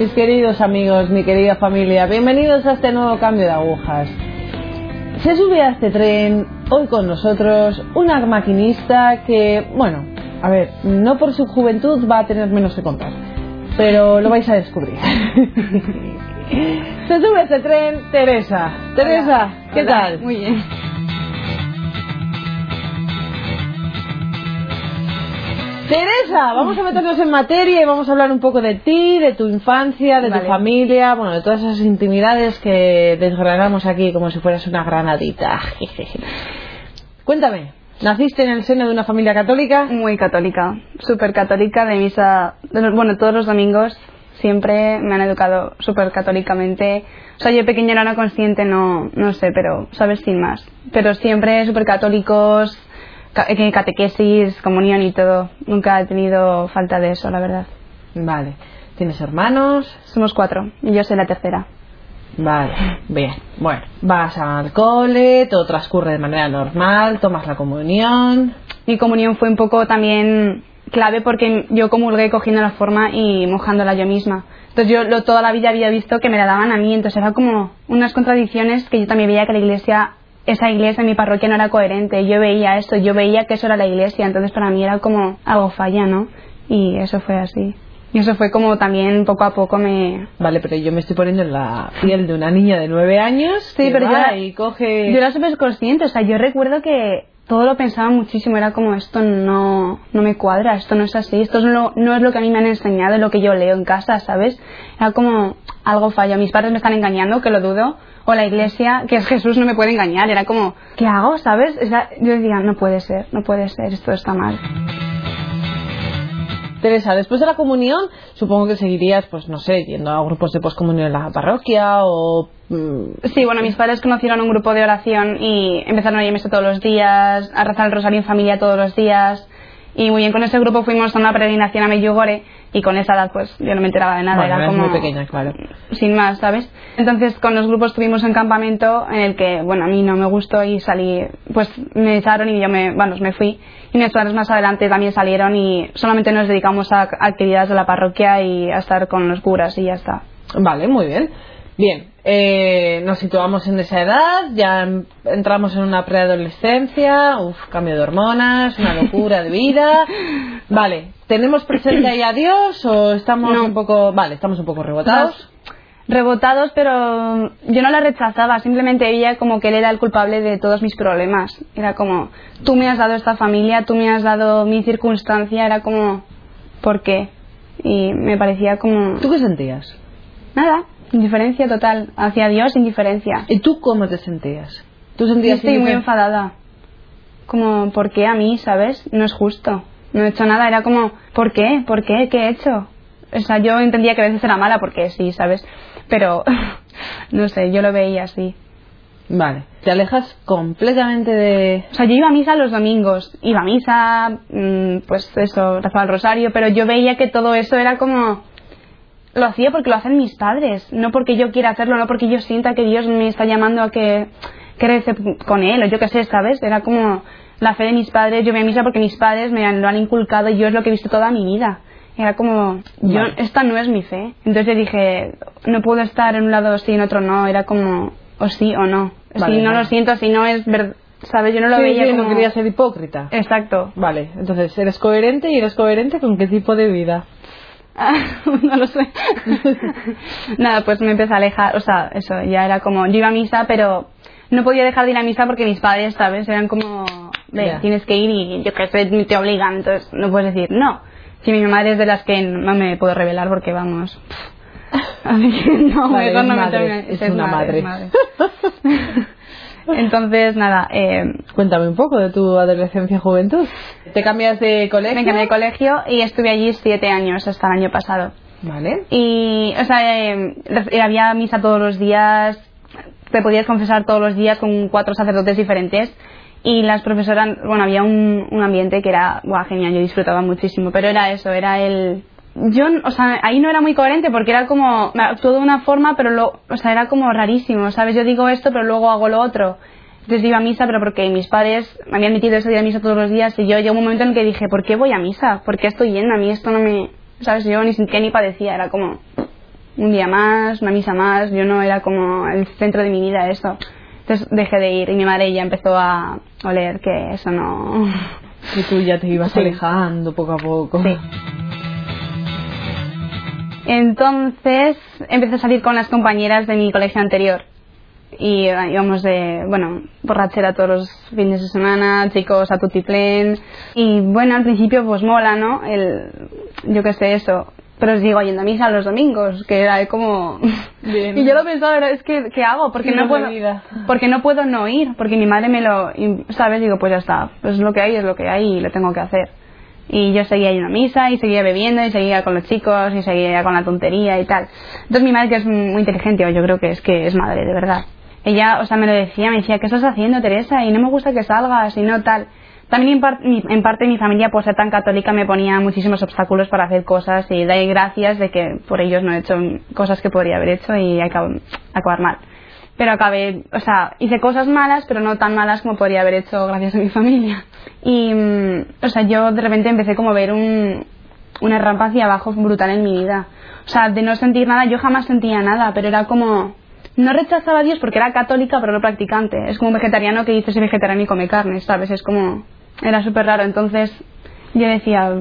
Mis queridos amigos, mi querida familia, bienvenidos a este nuevo cambio de agujas. Se sube a este tren hoy con nosotros una maquinista que, bueno, a ver, no por su juventud va a tener menos que contar, pero lo vais a descubrir. Se sube a este tren Teresa. Teresa, ¿qué Hola, tal? Muy bien. Teresa, vamos a meternos en materia y vamos a hablar un poco de ti, de tu infancia, de tu familia, bueno, de todas esas intimidades que desgranamos aquí como si fueras una granadita. Cuéntame, ¿naciste en el seno de una familia católica? Muy católica, súper católica, de misa, de bueno, todos los domingos siempre me han educado súper católicamente. O sea, yo pequeña era una consciente, no, no sé, pero, ¿sabes? Sin más. Pero siempre súper católicos, ca- catequesis, comunión y todo. Nunca he tenido falta de eso, la verdad. Vale. ¿Tienes hermanos? Somos cuatro y yo soy la tercera. Vale, bien. Bueno, vas al cole, todo transcurre de manera normal, tomas la comunión. Mi comunión fue un poco también clave porque yo comulgué cogiendo la forma y mojándola yo misma. Entonces yo lo, toda la vida había visto que me la daban a mí, entonces era como unas contradicciones que yo también veía que la iglesia, esa iglesia, mi parroquia no era coherente. Yo veía esto, yo veía que eso era la iglesia, entonces para mí era como algo falla, ¿no? Y eso fue así. Y eso fue como también poco a poco me... Vale, pero yo me estoy poniendo en la piel de una niña de nueve años. Sí, que pero yo era- y coge. Yo era súper consciente, o sea, yo recuerdo que todo lo pensaba muchísimo, era como esto no, no me cuadra, esto no es así, esto es lo- no es lo que a mí me han enseñado, lo que yo leo en casa, ¿sabes? Era como algo falla, mis padres me están engañando, que lo dudo, o la iglesia, que es Jesús, no me puede engañar, era como, ¿qué hago, sabes? O sea, yo decía, no puede ser, no puede ser, esto está mal. Teresa, después de la comunión, supongo que seguirías, pues no sé, yendo a grupos de poscomunión en la parroquia o. mm, Sí, bueno, mis padres conocieron un grupo de oración y empezaron a irme todos los días, a rezar el rosario en familia todos los días. Y muy bien, con ese grupo fuimos a una peregrinación a Medjugorje y con esa edad pues yo no me enteraba de nada, Bueno, era como... muy pequeña, claro. Sin más, ¿sabes? Entonces con los grupos tuvimos un campamento en el que, bueno, a mí no me gustó y salí, pues me echaron y yo me, bueno, me fui. Y mis padres más adelante también salieron y solamente nos dedicamos a actividades de la parroquia y a estar con los curas y ya está. Vale, muy bien. Bien, eh, nos situamos en esa edad, ya entramos en una preadolescencia, uf, cambio de hormonas, una locura de vida. Vale, ¿tenemos presente ahí a Dios o estamos No. un poco. Vale, estamos un poco rebotados? rebotados, pero yo no la rechazaba, simplemente veía como que él era el culpable de todos mis problemas. Era como, tú me has dado esta familia, tú me has dado mi circunstancia, era como, ¿por qué? Y me parecía como, ¿Tú qué sentías? nada, indiferencia total, hacia Dios indiferencia. ¿Y tú cómo te sentías? ¿Tú Yo estoy muy enfadada. Como, ¿por qué a mí, sabes? No es justo. No he hecho nada, era como, ¿por qué? ¿Por qué? ¿Qué he hecho? O sea, yo entendía que a veces era mala porque sí, ¿sabes? Pero, no sé, yo lo veía así. Vale, te alejas completamente de. O sea, yo iba a misa los domingos, iba a misa, mm, pues eso, rezaba el rosario, pero yo veía que todo eso era como... Lo hacía porque lo hacen mis padres, no porque yo quiera hacerlo, no porque yo sienta que Dios me está llamando a que, que rece con Él, o yo qué sé, ¿sabes? Era como la fe de mis padres, yo voy a misa porque mis padres me han- lo han inculcado y yo es lo que he visto toda mi vida. Era como, yo, esta no es mi fe. Entonces yo dije, no puedo estar en un lado sí y en otro no, era como, o sí o no. Vale, si no lo siento, si no es verdad, ¿sabes? Yo no lo Sí, veía sí, como... no quería ser hipócrita. Exacto. Vale, entonces eres coherente y eres coherente con qué tipo de vida. no lo sé. Nada, pues me empecé a alejar, o sea, eso, ya era como, yo iba a misa, pero no podía dejar de ir a misa porque mis padres, ¿sabes? Eran como, ve, tienes que ir y yo que sé, te obligan, entonces no puedes decir no. Si mi madre es de las que no me puedo revelar porque vamos. Así que no, Vale, mejor es no madre, meterme- es una madre. es madre. Entonces, nada, eh, Cuéntame un poco de tu adolescencia y juventud. ¿Te cambias de colegio? me cambié de colegio y estuve allí siete años hasta el año pasado. Vale. Y, o sea, eh, re- había misa todos los días, te podías confesar todos los días con cuatro sacerdotes diferentes. Y las profesoras, bueno, había un, un ambiente que era, guau, genial, yo disfrutaba muchísimo, pero era eso, era el... Yo, o sea, ahí no era muy coherente porque era como, me actuó de una forma, pero lo, o sea, era como rarísimo, ¿sabes? Yo digo esto, pero luego hago lo otro. Entonces iba a misa, pero porque mis padres me habían metido eso de ir a misa todos los días y yo llegó un momento en el que dije, ¿por qué voy a misa? ¿Por qué estoy yendo? A mí esto no me... ¿Sabes? Yo ni sentía ni padecía, era como... un día más, una misa más, yo no era como el centro de mi vida eso. Entonces dejé de ir y mi madre ya empezó a oler que eso no... Y tú ya te ibas alejando poco a poco. Sí. Entonces empecé a salir con las compañeras de mi colegio anterior. Y eh, íbamos de, bueno, borrachera todos los fines de semana, chicos a tutiplén. Y bueno, al principio pues mola, ¿no? El, yo qué sé, eso. Pero sigo yendo a misa los domingos, que era como... Bien. Y yo lo pensaba, es que, ¿qué hago? Porque no, puedo, vida. porque no puedo no ir, porque mi madre me lo... ¿Sabes? Digo, pues ya está, pues lo que hay es lo que hay y lo tengo que hacer. Y yo seguía yendo a misa y seguía bebiendo y seguía con los chicos y seguía con la tontería y tal. Entonces mi madre, que es muy inteligente, yo creo que es que es madre, de verdad. Ella, o sea, me lo decía, me decía, ¿qué estás haciendo, Teresa? Y no me gusta que salgas y no tal. También en parte mi familia, por ser tan católica, me ponía muchísimos obstáculos para hacer cosas y doy gracias de que por ellos no he hecho cosas que podría haber hecho y acabo, acabar mal. Pero acabé, o sea, hice cosas malas, pero no tan malas como podría haber hecho gracias a mi familia. Y, mm, o sea, yo de repente empecé como a ver un, una rampa hacia abajo brutal en mi vida. O sea, de no sentir nada, yo jamás sentía nada, pero era como... No rechazaba a Dios porque era católica, pero no practicante. Es como un vegetariano que dice soy vegetariano y come carne, ¿sabes? Es como... Era súper raro. Entonces yo decía,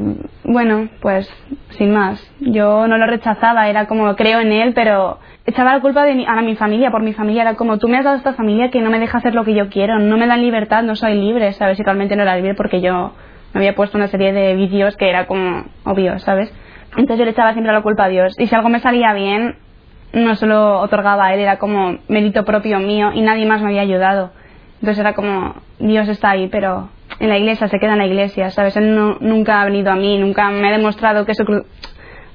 bueno, pues sin más. Yo no lo rechazaba, era como creo en él, pero echaba la culpa de mi- a mi familia, por mi familia. Era como, tú me has dado esta familia que no me deja hacer lo que yo quiero, no me dan libertad, no soy libre, ¿sabes? Y realmente no era libre porque yo me había puesto una serie de vicios que era como obvio, ¿sabes? Entonces yo le echaba siempre la culpa a Dios. Y si algo me salía bien, no se lo otorgaba a él, era como mérito propio mío y nadie más me había ayudado. Entonces era como, Dios está ahí, pero en la iglesia se queda en la iglesia, ¿sabes? Él no- nunca ha venido a mí, nunca me ha demostrado que se, cru-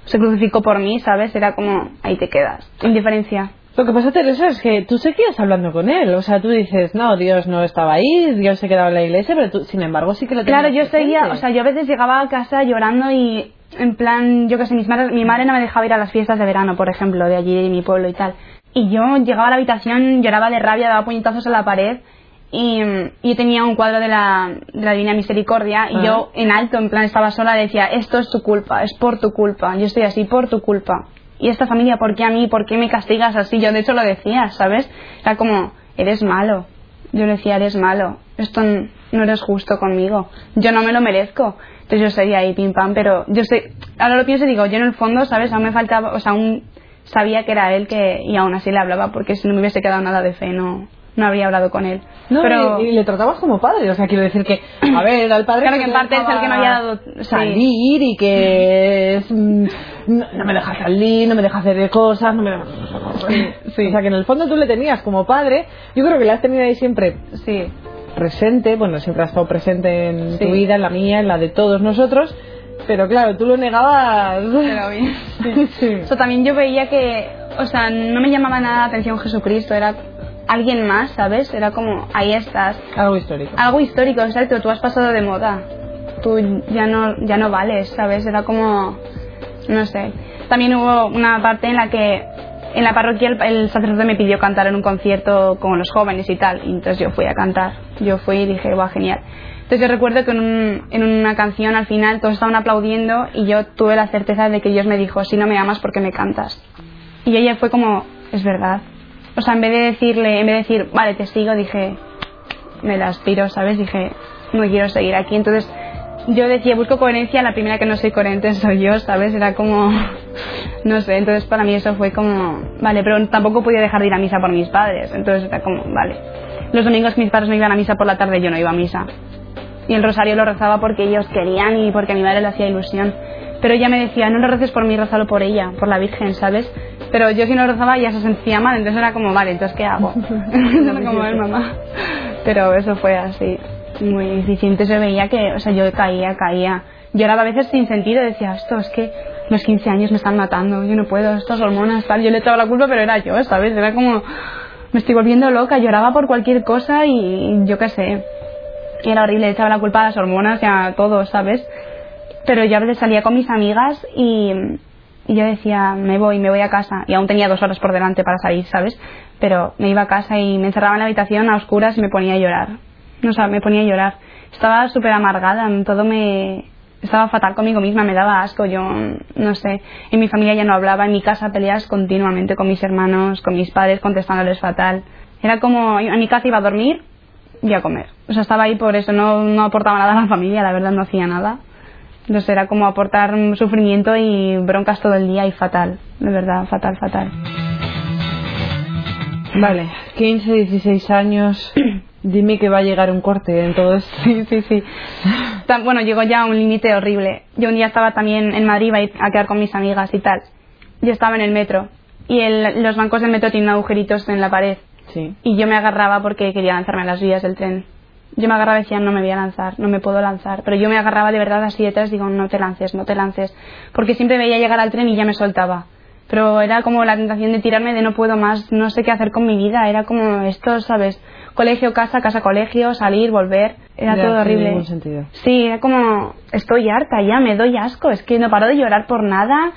se crucificó por mí, ¿sabes? Era como, ahí te quedas. Indiferencia. Lo que pasa, Teresa, es que tú seguías hablando con él. O sea, tú dices, no, Dios no estaba ahí, Dios se quedaba en la iglesia, pero tú, sin embargo, sí que lo tenías Claro, yo seguía, presente. o sea, yo a veces llegaba a casa llorando y en plan, yo qué sé, mis madres- mi madre no me dejaba ir a las fiestas de verano, por ejemplo, de allí de mi pueblo y tal. Y yo llegaba a la habitación, lloraba de rabia, daba puñetazos a la pared y, y yo tenía un cuadro de la, de la Divina Misericordia y Ah. yo en alto, en plan, estaba sola, decía, esto es tu culpa, es por tu culpa, yo estoy así por tu culpa. Y esta familia, ¿por qué a mí? ¿Por qué me castigas así? Yo de hecho lo decía, ¿sabes? Era como, eres malo. Yo le decía, eres malo, esto no eres justo conmigo, yo no me lo merezco. Entonces yo seguía ahí pim pam, pero yo sé, ahora lo pienso y digo, yo en el fondo, ¿sabes? Aún me faltaba, o sea, aún sabía que era él que, y aún así le hablaba, porque si no me hubiese quedado nada de fe, no, no habría hablado con él. No, pero, y, y le tratabas como padre, o sea, quiero decir que, a ver, el padre Claro que en parte es el que me había dado- sí. salir y que es, mm, no, no me deja salir, no me deja hacer cosas, no me sí. O sea, que en el fondo tú le tenías como padre, yo creo que le has tenido ahí siempre sí, presente, bueno, siempre ha estado presente en Sí. tu vida, en la mía, en la de todos nosotros, pero claro, tú lo negabas. pero bien. Sí. Eso también yo veía que, o sea, no me llamaba nada la atención Jesucristo, era alguien más, ¿sabes? Era como, ahí estás. Algo histórico. Algo histórico, exacto, tú has pasado de moda. Tú ya no, ya no vales, ¿sabes? Era como, no sé. También hubo una parte en la que en la parroquia el, el sacerdote me pidió cantar en un concierto con los jóvenes y tal, y entonces yo fui a cantar. Yo fui y dije, guau, genial. Entonces yo recuerdo que en, un- en una canción al final todos estaban aplaudiendo y yo tuve la certeza de que Dios me dijo, si no me amas, ¿por qué me cantas? Y ella fue como, es verdad. O sea, en vez de decirle, en vez de decir, vale, te sigo, dije, me las tiro, ¿sabes? Dije, no quiero seguir aquí. Entonces, yo decía, busco coherencia, la primera que no soy coherente soy yo, ¿sabes? Era como, no sé, entonces para mí eso fue como, vale, pero tampoco podía dejar de ir a misa por mis padres. Entonces era como, vale. Los domingos mis padres no iban a misa por la tarde, yo no iba a misa. Y el rosario lo rezaba porque ellos querían y porque a mi madre le hacía ilusión. Pero ella me decía, no lo reces por mí, rezalo por ella, por la Virgen, ¿sabes? Pero yo si no lo rezaba ya se sentía mal, entonces era como, vale, entonces ¿qué hago? era como, "Ay, mamá. Pero eso fue así, muy difícil. Entonces yo veía que, o sea, yo caía, caía. Lloraba a veces sin sentido, decía, esto es que los 15 años me están matando, yo no puedo, estas hormonas, tal. Yo le echaba la culpa, pero era yo, ¿sabes? Era como, me estoy volviendo loca, lloraba por cualquier cosa y yo qué sé. Era horrible, le echaba la culpa a las hormonas y a todo, ¿sabes? Pero yo a veces salía con mis amigas y, y yo decía, me voy, me voy a casa. Y aún tenía dos horas por delante para salir, ¿sabes? Pero me iba a casa y me encerraba en la habitación a oscuras y me ponía a llorar. No, o sea, me ponía a llorar. Estaba súper amargada, todo me... estaba fatal conmigo misma, me daba asco, yo no sé, en mi familia ya no hablaba, en mi casa peleas continuamente con mis hermanos, con mis padres, contestándoles fatal. Era como, a mi casa iba a dormir y a comer. O sea, estaba ahí por eso, no, no aportaba nada a la familia, la verdad no hacía nada. Entonces era como aportar sufrimiento y broncas todo el día y fatal, de verdad, fatal, fatal. Vale, 15, 16 años. Dime que va a llegar un corte en todo esto. Sí, sí, sí. Bueno, llegó ya a un límite horrible. Yo un día estaba también en Madrid, iba a quedar con mis amigas y tal. Yo estaba en el metro y el, los bancos del metro tienen agujeritos en la pared. Sí. Y yo me agarraba porque quería lanzarme a las vías del tren. Yo me agarraba y decía, no me voy a lanzar, no me puedo lanzar. Pero yo me agarraba de verdad así detrás, digo, no te lances, no te lances. Porque siempre veía llegar al tren y ya me soltaba. Pero era como la tentación de tirarme de no puedo más, no sé qué hacer con mi vida. Era como esto, ¿sabes? Colegio, casa, casa, colegio, salir, volver. Era Ya, todo horrible. ningún sentido. Sí, era como, estoy harta ya, me doy asco, es que no paro de llorar por nada,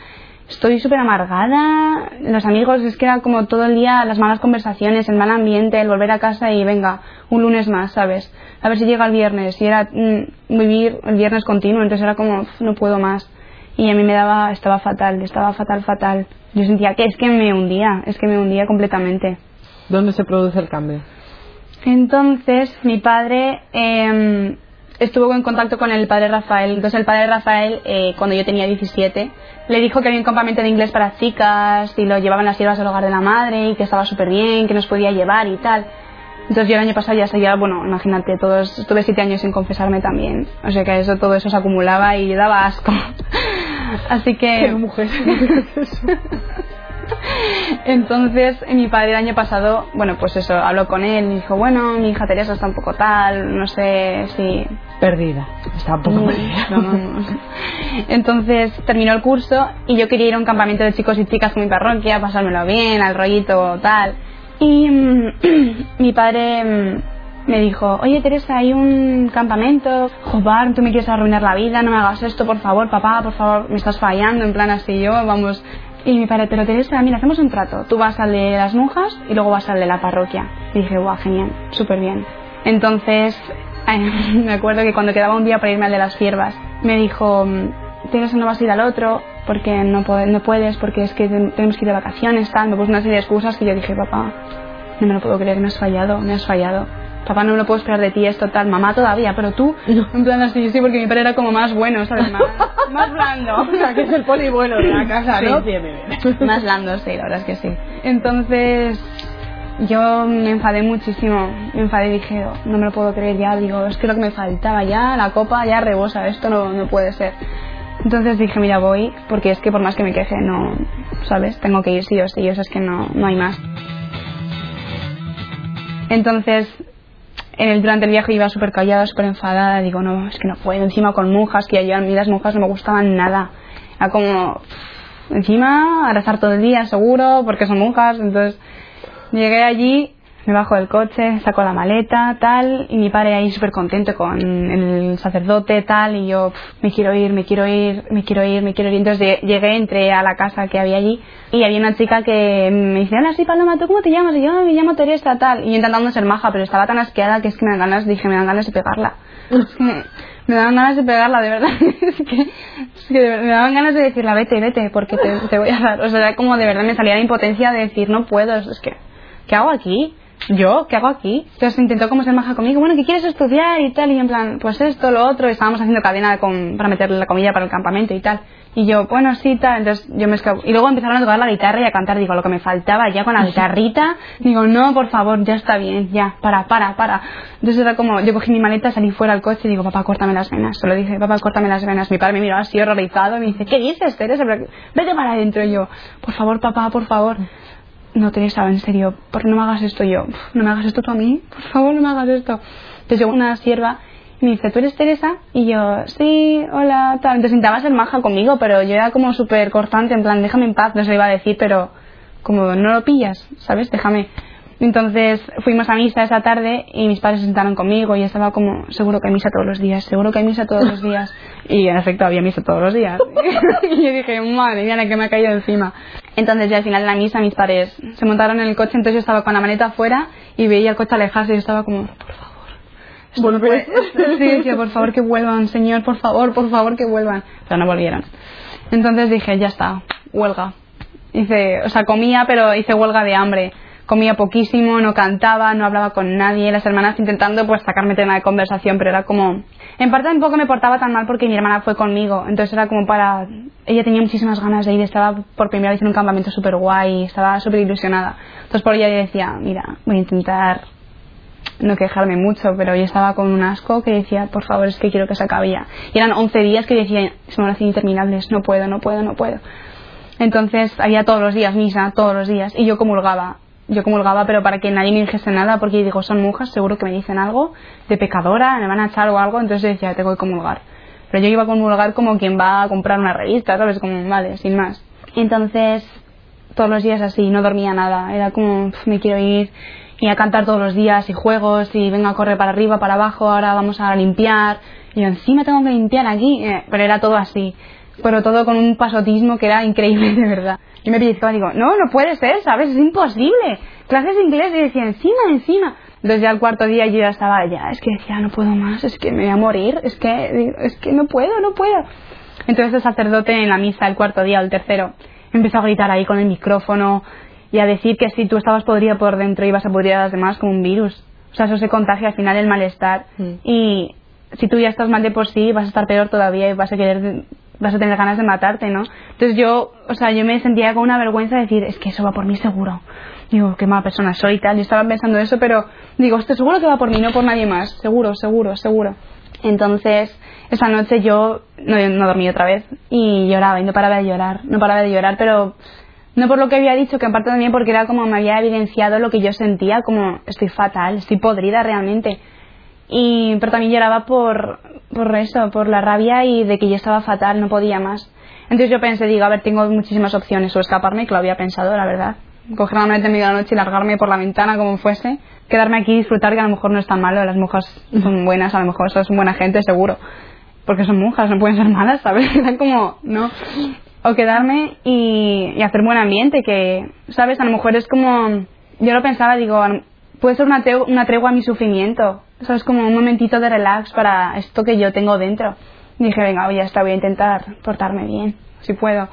estoy súper amargada, los amigos, es que era como todo el día las malas conversaciones, el mal ambiente, el volver a casa y venga, un lunes más, ¿sabes? A ver si llega el viernes, y era mm, vivir el viernes continuo, entonces era como, "Uf, no puedo más. Y a mí me daba, estaba fatal, estaba fatal, fatal. Yo sentía que es que me hundía, es que me hundía completamente. ¿Dónde se produce el cambio? Entonces, mi padre eh, estuvo en contacto con el padre Rafael. Entonces, el padre Rafael, eh, cuando yo tenía 17, le dijo que había un campamento de inglés para chicas y lo llevaban las siervas al hogar de la madre y que estaba súper bien, que nos podía llevar y tal. Entonces, yo el año pasado ya seguía, bueno, imagínate, todos, estuve siete años sin confesarme también. O sea que eso, todo eso se acumulaba y daba asco. Así que. mujer. Entonces, mi padre el año pasado, bueno, pues eso, habló con él y dijo, bueno, mi hija Teresa está un poco tal, no sé si... Perdida. Está un poco Muy- perdida. no, no, no. Entonces terminó el curso y yo quería ir a un campamento de chicos y chicas con mi parroquia, pasármelo bien, al rollito tal. Y mm, mi padre mm, me dijo, oye Teresa, hay un campamento, joder, tú me quieres arruinar la vida, no me hagas esto, por favor, papá, por favor, me estás fallando, en plan así yo, vamos. Y mi padre, pero Teresa, mira, hacemos un trato, tú vas al de las monjas y luego vas al de la parroquia. Y dije, guau, genial, súper bien. Entonces, me acuerdo que cuando quedaba un día para irme al de las siervas, me dijo, mm, Teresa, no vas a ir al otro porque no, no puedes, porque es que ten- tenemos que ir de vacaciones, tal. Me puso una serie de excusas que yo dije, papá, no me lo puedo creer, me has fallado, me has fallado. Papá, no me lo puedo esperar de ti, esto tal. Mamá todavía, pero tú, en plan así, sí, porque mi padre era como más bueno, ¿sabes? Más, más blando. O sea, que es el poli bueno de la casa, ¿no? Sí. Bien, bien, bien. Más blando, sí, la verdad es que sí. Entonces, yo me enfadé muchísimo. Me enfadé y dije, "Oh, no me lo puedo creer ya. Digo, es que lo que me faltaba ya, la copa ya rebosa, esto no, no puede ser. Entonces dije, mira, voy, porque es que por más que me queje, no, ¿sabes? Tengo que ir sí o sí, eso es que no, no hay más. Entonces, en el, durante el viaje iba súper callada, súper enfadada. Digo, no, es que no puedo. Encima con monjas, que a mí las monjas no me gustaban nada. Era como, encima, a rezar todo el día, seguro, porque son monjas. Entonces, llegué allí, me bajo del coche, saco la maleta, tal, y mi padre ahí súper contento con el sacerdote, tal, y yo, "Pf, me quiero ir, me quiero ir, me quiero ir, me quiero ir. Entonces lle- llegué, entré a la casa que había allí, y había una chica que me dice, hola, sí, Paloma, ¿tú cómo te llamas? Y yo, "Ah, me llamo Teresa, tal, y intentando ser maja, pero estaba tan asqueada que es que me dan ganas, dije, me dan ganas de pegarla. Me, me daban ganas de pegarla, de verdad. es que, me daban ganas de decirle, vete, vete, porque te, te voy a dar. O sea, como de verdad me salía la impotencia de decir, no puedo, es que, ¿qué hago aquí? ¿Yo? ¿Qué hago aquí? Entonces intentó como ser maja conmigo, bueno, ¿qué quieres estudiar? Y tal, y en plan, pues esto, lo otro, y estábamos haciendo cadena con, para meterle la comida para el campamento y tal. Y yo, bueno, sí, tal, entonces yo me escapé. Y luego empezaron a tocar la guitarra y a cantar, digo, lo que me faltaba ya con la guitarrita, digo, no, por favor, ya está bien, ya, para, para, para. Entonces era como, yo cogí mi maleta, salí fuera al coche y digo, papá, córtame las venas. Se lo dije, papá, córtame las venas. Mi padre me miró así horrorizado y me dice, ¿qué dices, Teresa? Vete para adentro. Y yo, por favor, papá, por favor. No, Teresa, en serio, ¿por qué no me hagas esto yo? "Uf, No me hagas esto tú a mí, por favor, no me hagas esto. Entonces llegó una sierva y me dice, ¿tú eres Teresa? Y yo, sí, hola, tal. Entonces intentaba ser maja conmigo, pero yo era como súper cortante, en plan, déjame en paz, no se lo iba a decir, pero como no lo pillas, ¿sabes? Déjame. Entonces fuimos a misa esa tarde y mis padres se sentaron conmigo y estaba como, seguro que hay misa todos los días, seguro que hay misa todos los días. Y en efecto había misa todos los días. y yo dije, madre mía, la que me ha caído encima. Entonces ya al final de la misa mis padres se montaron en el coche, entonces yo estaba con la maleta afuera y veía el coche alejarse y yo estaba como, por favor, no puede- Sí, decía, por favor que vuelvan, señor, por favor, por favor que vuelvan. Pero no volvieron. Entonces dije, ya está, huelga. Hice, o sea, comía, pero hice huelga de hambre. Comía poquísimo, no cantaba, no hablaba con nadie. Las hermanas intentando pues sacarme tema de conversación, pero era como... En parte tampoco me portaba tan mal porque mi hermana fue conmigo. Entonces era como para... Ella tenía muchísimas ganas de ir, estaba por primera vez en un campamento súper guay, estaba súper ilusionada. Entonces por ella yo decía, mira, voy a intentar no quejarme mucho, pero yo estaba con un asco que decía, por favor, es que quiero que se acabe ya. Y eran 11 días que decía, se me hacen interminables, no puedo, no puedo, no puedo. Entonces había todos los días misa, todos los días, y yo comulgaba. Yo comulgaba, pero para que nadie me dijese nada, porque digo, son monjas, seguro que me dicen algo de pecadora, me van a echar o algo, entonces decía, tengo que comulgar. Pero yo iba a comulgar como quien va a comprar una revista, ¿sabes? Como, vale, sin más. Entonces, todos los días así, no dormía nada. Era como, "Uf, me quiero ir y a cantar todos los días y juegos y vengo a correr para arriba, para abajo, ahora vamos a limpiar. Y yo encima tengo que limpiar aquí, Eh, pero era todo así. Pero todo con un pasotismo que era increíble, de verdad. Y me pellizcaba y digo, no, no puede ser, ¿sabes? Es imposible. Clases de inglés y decía, encima, encima. Entonces ya al cuarto día yo ya estaba, ya, es que decía, no puedo más, es que me voy a morir, es que, es que no puedo, no puedo. Entonces el sacerdote en la misa, el cuarto día o el tercero, empezó a gritar ahí con el micrófono y a decir que si tú estabas podrida por dentro ibas a pudrir a las demás como un virus. O sea, eso se contagia al final el malestar. Mm. Y si tú ya estás mal de por sí, vas a estar peor todavía y vas a querer vas a tener ganas de matarte, ¿no? Entonces yo, o sea, yo me sentía con una vergüenza de decir, es que eso va por mí seguro. Digo, qué mala persona soy y tal. Yo estaba pensando eso, pero digo, esto seguro que va por mí, no por nadie más. Seguro, seguro, seguro. Entonces, esa noche yo no, no dormí otra vez y lloraba y no paraba de llorar, no paraba de llorar, pero no por lo que había dicho, que en parte también porque era como me había evidenciado lo que yo sentía, como estoy fatal, estoy podrida realmente. Y, pero también lloraba por, por eso, por la rabia y de que yo estaba fatal, no podía más. Entonces yo pensé, digo, a ver, tengo muchísimas opciones, o escaparme, que lo había pensado, la verdad. Coger la maleta en medio de la noche y largarme por la ventana como fuese. Quedarme aquí y disfrutar, que a lo mejor no es tan malo, las monjas son buenas, a lo mejor son buena gente, seguro. Porque son monjas, no pueden ser malas, ¿sabes? Era como, ¿no? O quedarme y, y hacer buen ambiente, que, ¿sabes? A lo mejor es como, yo lo pensaba, digo, puede ser una, una tregua a mi sufrimiento. Eso es como un momentito de relax para esto que yo tengo dentro. Dije, venga, ya está, voy a intentar portarme bien, si puedo.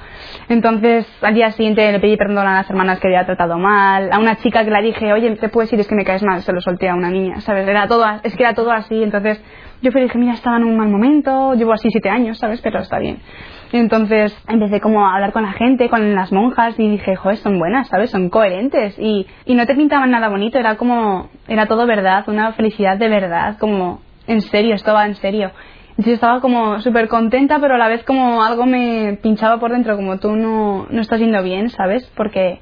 Entonces, al día siguiente le pedí perdón a las hermanas que había tratado mal. A una chica que le dije, oye, te puedes ir, es que me caes mal. Se lo solté a una niña, ¿sabes? Era todo, es que era todo así. Entonces, yo fui dije, mira, estaba en un mal momento. Llevo así siete años, ¿sabes? Pero está bien. Entonces empecé como a hablar con la gente, con las monjas y dije, joder, son buenas, ¿sabes? Son coherentes y, y no te pintaban nada bonito, era como, era todo verdad, una felicidad de verdad, como, en serio, esto va en serio. Entonces estaba como súper contenta, pero a la vez como algo me pinchaba por dentro, como tú no, no estás yendo bien, ¿sabes? Porque,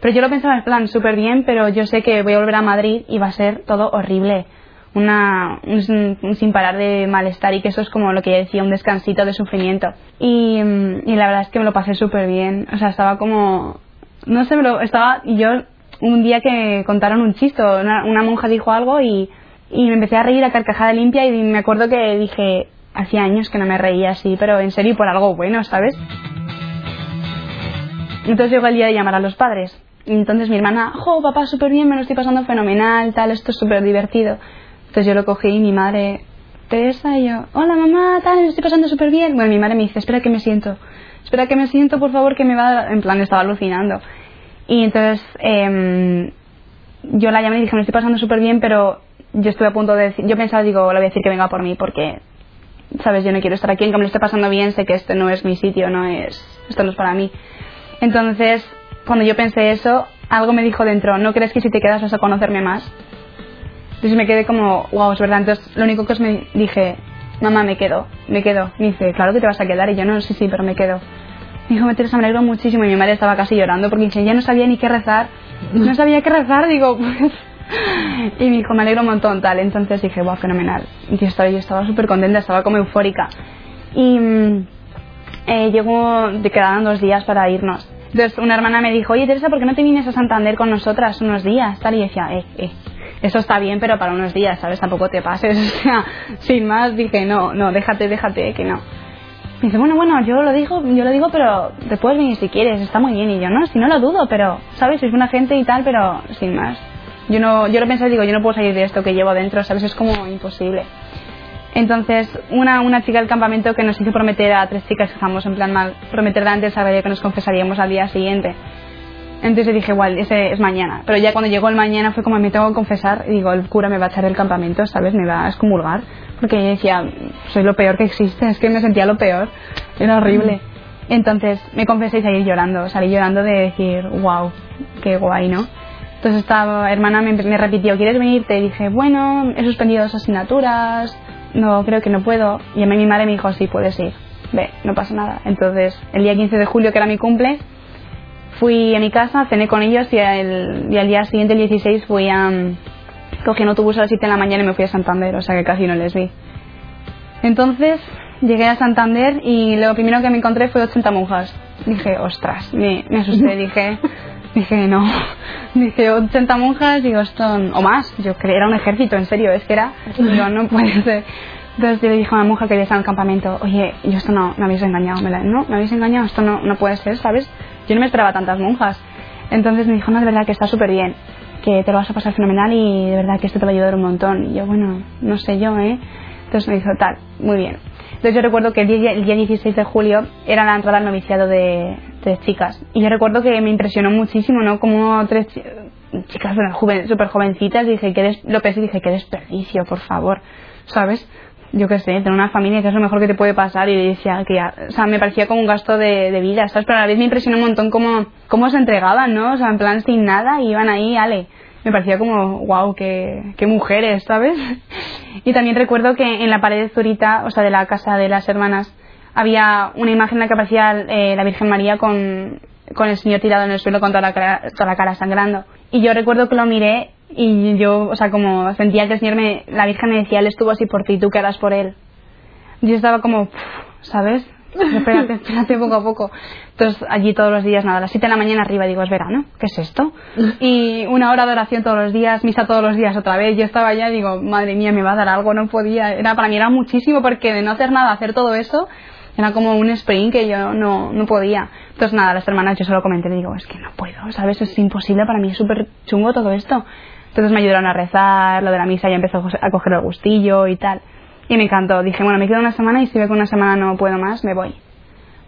pero yo lo pensaba en plan súper bien, pero yo sé que voy a volver a Madrid y va a ser todo horrible. Una, un, sin parar de malestar y que eso es como lo que decía, un descansito de sufrimiento. Y, mm, y la verdad es que me lo pasé súper bien. O sea, estaba como, no sé, me lo, estaba, yo un día que contaron un chiste, una, una monja dijo algo y, y me empecé a reír a carcajada limpia y me acuerdo que dije, hacía años que no me reía así, pero en serio por algo bueno, ¿sabes? Entonces llegó el día de llamar a los padres. Entonces mi hermana, jo, papá, súper bien, me lo estoy pasando fenomenal, tal, esto es súper divertido. Entonces yo lo cogí y mi madre, Teresa, y yo, hola mamá, tal, estoy pasando súper bien. Bueno, mi madre me dice, espera que me siento, espera que me siento, por favor, que me va a dar-". En plan, estaba alucinando. Y entonces em, yo la llamé y dije, me estoy pasando súper bien, pero yo estuve a punto de decir, yo pensaba, digo, le voy a decir que venga por mí, porque, sabes, yo no quiero estar aquí, aunque me lo esté pasando bien, sé que este no es mi sitio, no es, esto no es para mí. Entonces, cuando yo pensé eso, algo me dijo dentro, ¿no crees que si te quedas vas a conocerme más? Entonces me quedé como, wow, es verdad. Entonces lo único que os me dije, mamá, me quedo, me quedo. Me dice, claro que te vas a quedar. Y yo, no, sí, sí, pero me quedo. Me dijo, Teresa, me alegro muchísimo. Y mi madre estaba casi llorando porque dice, ya no sabía ni qué rezar. No sabía qué rezar, digo, pues... Y me dijo, me alegro un montón, tal. Entonces dije, wow, fenomenal. Y yo estaba, yo estaba súper contenta, estaba como eufórica. Y mm, eh, llegó, te quedaban dos días para irnos. Entonces una hermana me dijo, oye Teresa, ¿por qué no te vienes a Santander con nosotras unos días? Tal, y yo decía, eh, eh, eso está bien, pero para unos días, ¿sabes? Tampoco te pases. O sea, sin más dije, no, no, déjate, déjate, que no. Dice, bueno, bueno, yo lo digo, yo lo digo, pero te puedes venir si quieres, está muy bien. Y yo, no, si no lo dudo, pero, ¿sabes? Sois buena gente y tal, pero sin más. Yo no, yo lo pensé digo, yo no puedo salir de esto que llevo dentro, ¿sabes? Es como imposible. Entonces, una, una chica del campamento que nos hizo prometer a tres chicas que estábamos en plan mal, prometer delante del sagrario que nos confesaríamos al día siguiente. Entonces dije, igual, ese es mañana. Pero ya cuando llegó el mañana fue como, me tengo que confesar. Y digo, el cura me va a echar del campamento, ¿sabes? Me va a excomulgar. Porque yo decía, soy lo peor que existe. Es que me sentía lo peor. Era horrible. Entonces me confesé y salí llorando. Salí llorando de decir, wow, qué guay, ¿no? Entonces esta hermana me, me repitió, ¿quieres venirte? Y dije, bueno, he suspendido dos asignaturas. No, creo que no puedo. Y a mí mi madre me dijo, sí, puedes ir. Ve, no pasa nada. Entonces, el día 15 de julio, que era mi cumple, fui a mi casa, cené con ellos y, el, y al día siguiente, el 16, fui a... Cogí un autobús a las 7 de la mañana y me fui a Santander, o sea que casi no les vi. Entonces, llegué a Santander y lo primero que me encontré fue 80 monjas. Dije, ostras, me, me asusté, dije, dije, no. Dije, 80 monjas, digo, esto, o más, yo creía, era un ejército, en serio, es que era, digo, no puede ser. Entonces yo le dije a una monja que ya estaba en el campamento, oye, yo esto no, me habéis engañado. Me la, no, me habéis engañado, esto no, no puede ser, ¿sabes? Yo no me esperaba tantas monjas. Entonces me dijo, no, de verdad que está súper bien, que te lo vas a pasar fenomenal y de verdad que esto te va a ayudar un montón. Y yo, bueno, no sé yo, ¿eh? Entonces me dijo, tal, muy bien. Entonces yo recuerdo que el día, el día 16 de julio era la entrada al noviciado de tres chicas. Y yo recuerdo que me impresionó muchísimo, ¿no? Como tres chicas súper jovencitas, dije, que lo pensé y dije, qué desperdicio, por favor, ¿sabes? Yo qué sé, tener una familia que es lo mejor que te puede pasar y decía que, o sea, me parecía como un gasto de, de vida, ¿sabes? Pero a la vez me impresionó un montón cómo, cómo se entregaban, ¿no? O sea, en plan sin nada y iban ahí, ale. Me parecía como, wow, qué, qué mujeres, ¿sabes? y también recuerdo que en la pared de Zurita, o sea, de la casa de las hermanas, había una imagen en la que aparecía eh, la Virgen María con, con el Señor tirado en el suelo con toda la, cara, toda la cara sangrando. Y yo recuerdo que lo miré y yo, o sea, como sentía que el Señor me, la Virgen me decía, Él estuvo así por ti, tú que harás por Él. Yo estaba como, ¿sabes? Espérate, espérate poco a poco. Entonces allí todos los días, nada, a las 7 de la mañana arriba digo, es verano, ¿qué es esto? Y una hora de oración todos los días, misa todos los días otra vez. Yo estaba allá y digo, madre mía, me va a dar algo, no podía. Era, para mí era muchísimo porque de no hacer nada, hacer todo eso, era como un sprint que yo no, no podía. Entonces nada, las hermanas yo solo comenté y digo, es que no puedo, ¿sabes? Es imposible, para mí es súper chungo todo esto. Entonces me ayudaron a rezar, lo de la misa ya empezó a coger el gustillo y tal. Y me encantó. Dije, bueno, me quedo una semana y si veo que una semana no puedo más, me voy.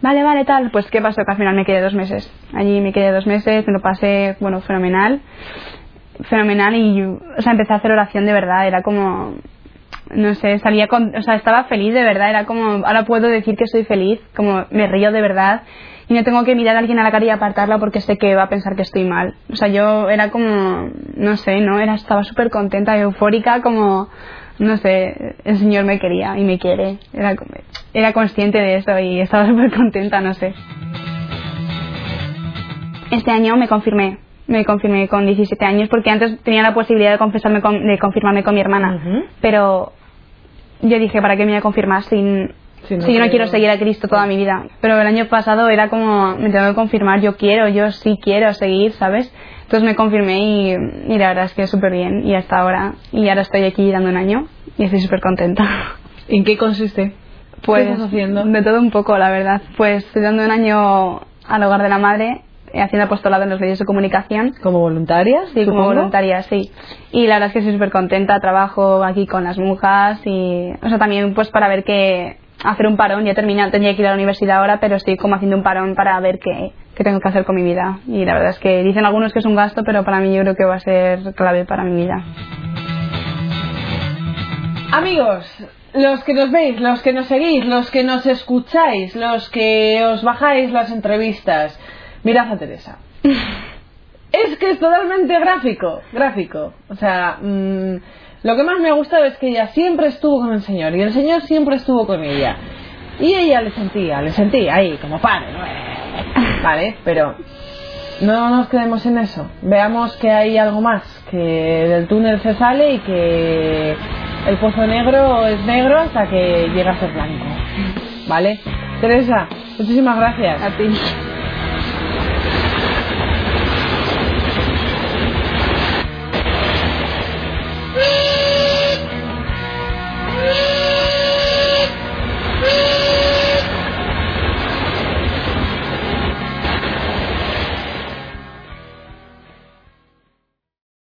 Vale, vale, tal. Pues ¿qué pasó? Que al final me quedé dos meses. Allí me quedé dos meses, me lo pasé, bueno, fenomenal. Fenomenal y, o sea, empecé a hacer oración de verdad. Era como, no sé, salía con, o sea, estaba feliz de verdad. Era como, ahora puedo decir que estoy feliz, como me río de verdad y no tengo que mirar a alguien a la cara y apartarla porque sé que va a pensar que estoy mal. O sea, yo era como, no sé, ¿no? Era, estaba súper contenta, eufórica, como, no sé, el Señor me quería y me quiere. Era, era consciente de eso y estaba súper contenta, no sé. Este año me confirmé, me confirmé con 17 años porque antes tenía la posibilidad de confesarme de confirmarme con mi hermana, pero yo dije, ¿para qué me voy a confirmar sin Sí, yo no quiero seguir a Cristo toda mi vida. Pero el año pasado era como, me tengo que confirmar, yo quiero, yo sí quiero seguir, ¿sabes? Entonces me confirmé y, y la verdad es que súper bien. Y hasta ahora, y ahora estoy aquí dando un año y estoy súper contenta. ¿En qué consiste? Pues, ¿Qué estás haciendo? De todo un poco, la verdad. Pues estoy dando un año al hogar de la madre haciendo apostolado en los medios de comunicación. ¿Como voluntaria? Sí, como voluntaria, sí. Y la verdad es que estoy súper contenta, trabajo aquí con las monjas y, o sea, también pues para ver que hacer un parón, ya terminé, tendría que ir a la universidad ahora, pero estoy como haciendo un parón para ver qué, qué tengo que hacer con mi vida. Y la verdad es que dicen algunos que es un gasto, pero para mí yo creo que va a ser clave para mi vida. Amigos, los que nos veis, los que nos seguís, los que nos escucháis, los que os bajáis las entrevistas, mirad a Teresa. es que es totalmente gráfico, gráfico. O sea, mmm, lo que más me ha gustado es que ella siempre estuvo con el Señor y el Señor siempre estuvo con ella. Y ella le sentía, le sentía ahí, como padre, ¿vale? Pero no nos quedemos en eso. Veamos que hay algo más, que del túnel se sale y que el pozo negro es negro hasta que llega a ser blanco. ¿Vale? Teresa, muchísimas gracias. A ti.